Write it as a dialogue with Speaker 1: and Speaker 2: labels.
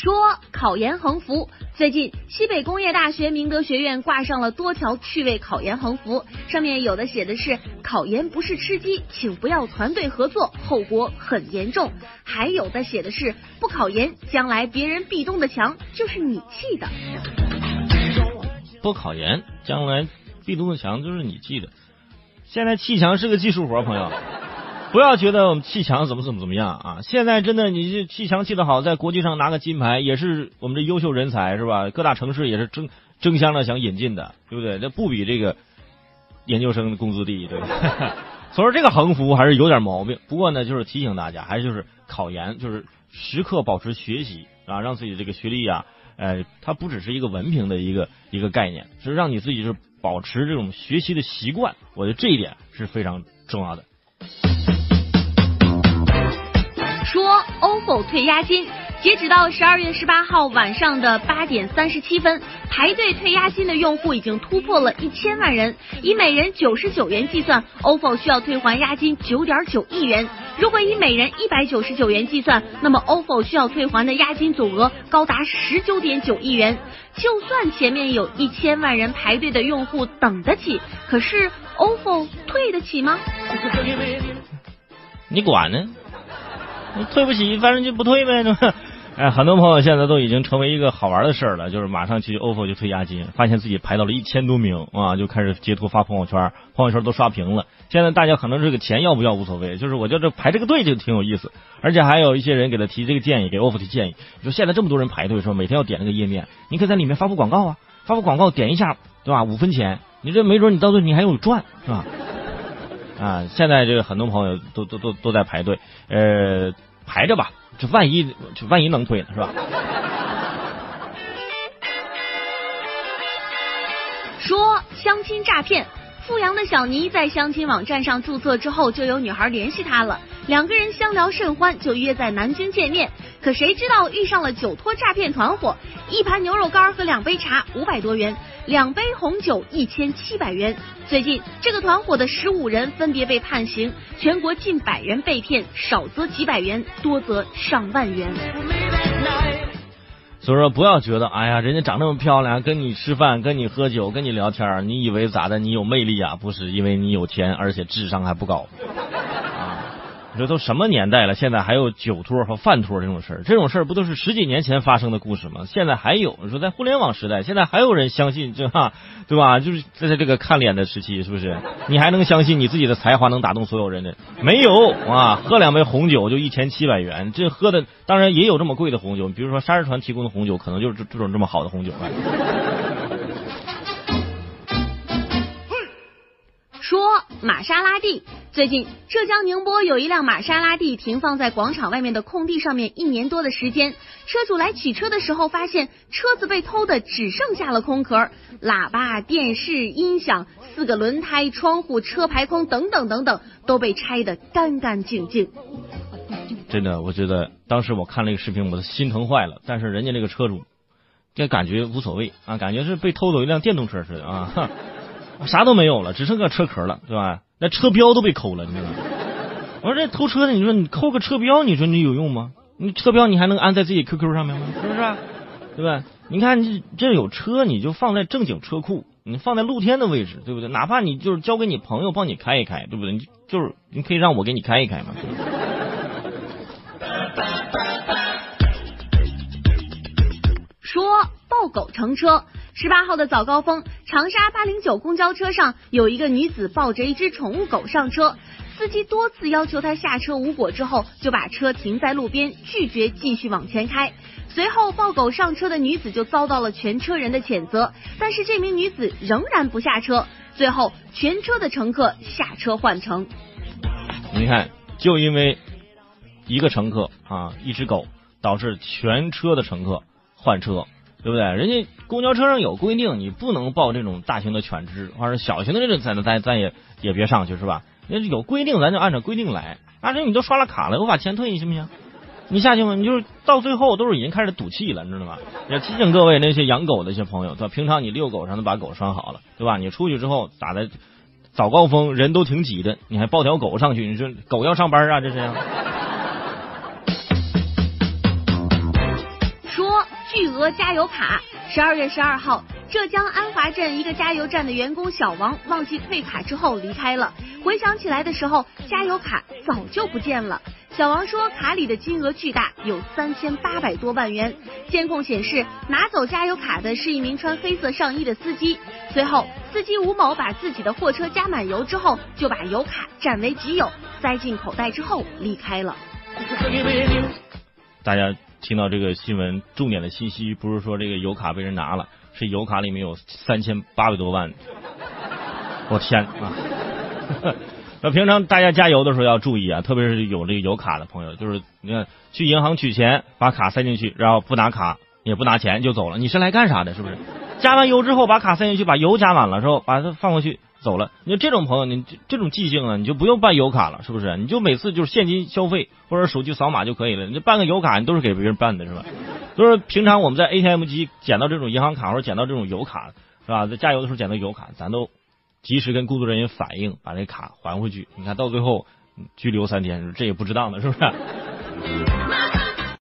Speaker 1: 说考研横幅，最近西北工业大学明德学院挂上了多条趣味考研横幅，上面有的写的是“考研不是吃鸡，请不要团队合作，后果很严重”，还有的写的是“不考研，将来别人壁咚的墙就是你砌的”。
Speaker 2: 不考研，将来壁咚的墙就是你砌的。现在砌墙是个技术活，朋友。不要觉得我们砌墙怎么怎么怎么样啊！现在真的，你这砌墙砌得好，在国际上拿个金牌，也是我们这优秀人才是吧？各大城市也是争争相的想引进的，对不对？那不比这个研究生的工资低，对吧？所以说这个横幅还是有点毛病。不过呢，就是提醒大家，还是就是考研，就是时刻保持学习啊，让自己这个学历啊，呃，它不只是一个文凭的一个一个概念，是让你自己是保持这种学习的习惯。我觉得这一点是非常重要的。
Speaker 1: 说 OFO 退押金，截止到十二月十八号晚上的八点三十七分，排队退押金的用户已经突破了一千万人。以每人九十九元计算，OFO 需要退还押金九点九亿元。如果以每人一百九十九元计算，那么 OFO 需要退还的押金总额高达十九点九亿元。就算前面有一千万人排队的用户等得起，可是 OFO 退得起吗？
Speaker 2: 你管呢？退不起，反正就不退呗，是吧？哎，很多朋友现在都已经成为一个好玩的事儿了，就是马上去 OFO 就退押金，发现自己排到了一千多名啊，就开始截图发朋友圈，朋友圈都刷屏了。现在大家可能这个钱要不要无所谓，就是我觉得排这个队就挺有意思，而且还有一些人给他提这个建议，给 OFO 提建议，说现在这么多人排队，说每天要点那个页面，你可以在里面发布广告啊，发布广告点一下，对吧？五分钱，你这没准你到最后你还有赚，是吧？啊，现在这个很多朋友都都都都在排队，呃。排着吧，这万一这万一能退呢，是吧？
Speaker 1: 说相亲诈骗，富阳的小尼在相亲网站上注册之后，就有女孩联系他了，两个人相聊甚欢，就约在南京见面。可谁知道遇上了酒托诈骗团伙，一盘牛肉干和两杯茶五百多元，两杯红酒一千七百元。最近这个团伙的十五人分别被判刑，全国近百人被骗，少则几百元，多则上万元。
Speaker 2: 所以说不要觉得，哎呀，人家长那么漂亮，跟你吃饭，跟你喝酒，跟你聊天，你以为咋的？你有魅力啊？不是，因为你有钱，而且智商还不高。这都什么年代了，现在还有酒托和饭托这种事儿？这种事儿不都是十几年前发生的故事吗？现在还有你说在互联网时代，现在还有人相信这哈，对吧？就是在这个看脸的时期，是不是？你还能相信你自己的才华能打动所有人的？没有啊！喝两杯红酒就一千七百元，这喝的当然也有这么贵的红酒，比如说沙士船提供的红酒，可能就是这这种这么好的红酒。
Speaker 1: 说玛莎拉蒂。最近，浙江宁波有一辆玛莎拉蒂停放在广场外面的空地上面一年多的时间。车主来取车的时候，发现车子被偷的只剩下了空壳，喇叭、电视、音响、四个轮胎、窗户、车牌框等等等等都被拆得干干净净。
Speaker 2: 真的，我觉得当时我看那个视频，我都心疼坏了。但是人家那个车主，这感觉无所谓啊，感觉是被偷走一辆电动车似的啊，啥都没有了，只剩个车壳了，对吧？那车标都被抠了，你知道吗？我说这偷车的，你说你抠个车标，你说你有用吗？你车标你还能安在自己 QQ 上面吗？是不是？对吧？你看这这有车，你就放在正经车库，你放在露天的位置，对不对？哪怕你就是交给你朋友帮你开一开，对不对？你就是你可以让我给你开一开嘛。
Speaker 1: 说抱狗乘车。十八号的早高峰，长沙八零九公交车上有一个女子抱着一只宠物狗上车，司机多次要求她下车无果之后，就把车停在路边，拒绝继续往前开。随后抱狗上车的女子就遭到了全车人的谴责，但是这名女子仍然不下车，最后全车的乘客下车换乘。
Speaker 2: 你看，就因为一个乘客啊，一只狗，导致全车的乘客换车。对不对？人家公交车上有规定，你不能抱这种大型的犬只，或者小型的这种，咱咱咱也也别上去，是吧？那有规定，咱就按照规定来。阿这你都刷了卡了，我把钱退你行不行？你下去吗？你就是到最后都是已经开始赌气了，你知道吗？也提醒各位那些养狗的一些朋友，对吧？平常你遛狗上都把狗拴好了，对吧？你出去之后打的早高峰人都挺挤的，你还抱条狗上去，你说狗要上班啊？这是？
Speaker 1: 说。巨额加油卡。十二月十二号，浙江安华镇一个加油站的员工小王忘记退卡之后离开了，回想起来的时候，加油卡早就不见了。小王说，卡里的金额巨大，有三千八百多万元。监控显示，拿走加油卡的是一名穿黑色上衣的司机。随后，司机吴某把自己的货车加满油之后，就把油卡占为己有，塞进口袋之后离开了。
Speaker 2: 大家听到这个新闻，重点的信息不是说这个油卡被人拿了，是油卡里面有三千八百多万。我天啊！那平常大家加油的时候要注意啊，特别是有这个油卡的朋友，就是你看去银行取钱，把卡塞进去，然后不拿卡也不拿钱就走了，你是来干啥的？是不是？加完油之后把卡塞进去，把油加满了之后把它放回去走了。你说这种朋友，你这种记性啊，你就不用办油卡了，是不是？你就每次就是现金消费或者手机扫码就可以了。你办个油卡，你都是给别人办的是吧？都是平常我们在 ATM 机捡到这种银行卡或者捡到这种油卡是吧？在加油的时候捡到油卡，咱都。及时跟工作人员反映，把那卡还回去。你看到最后拘留三天，这也不值当的，是不是？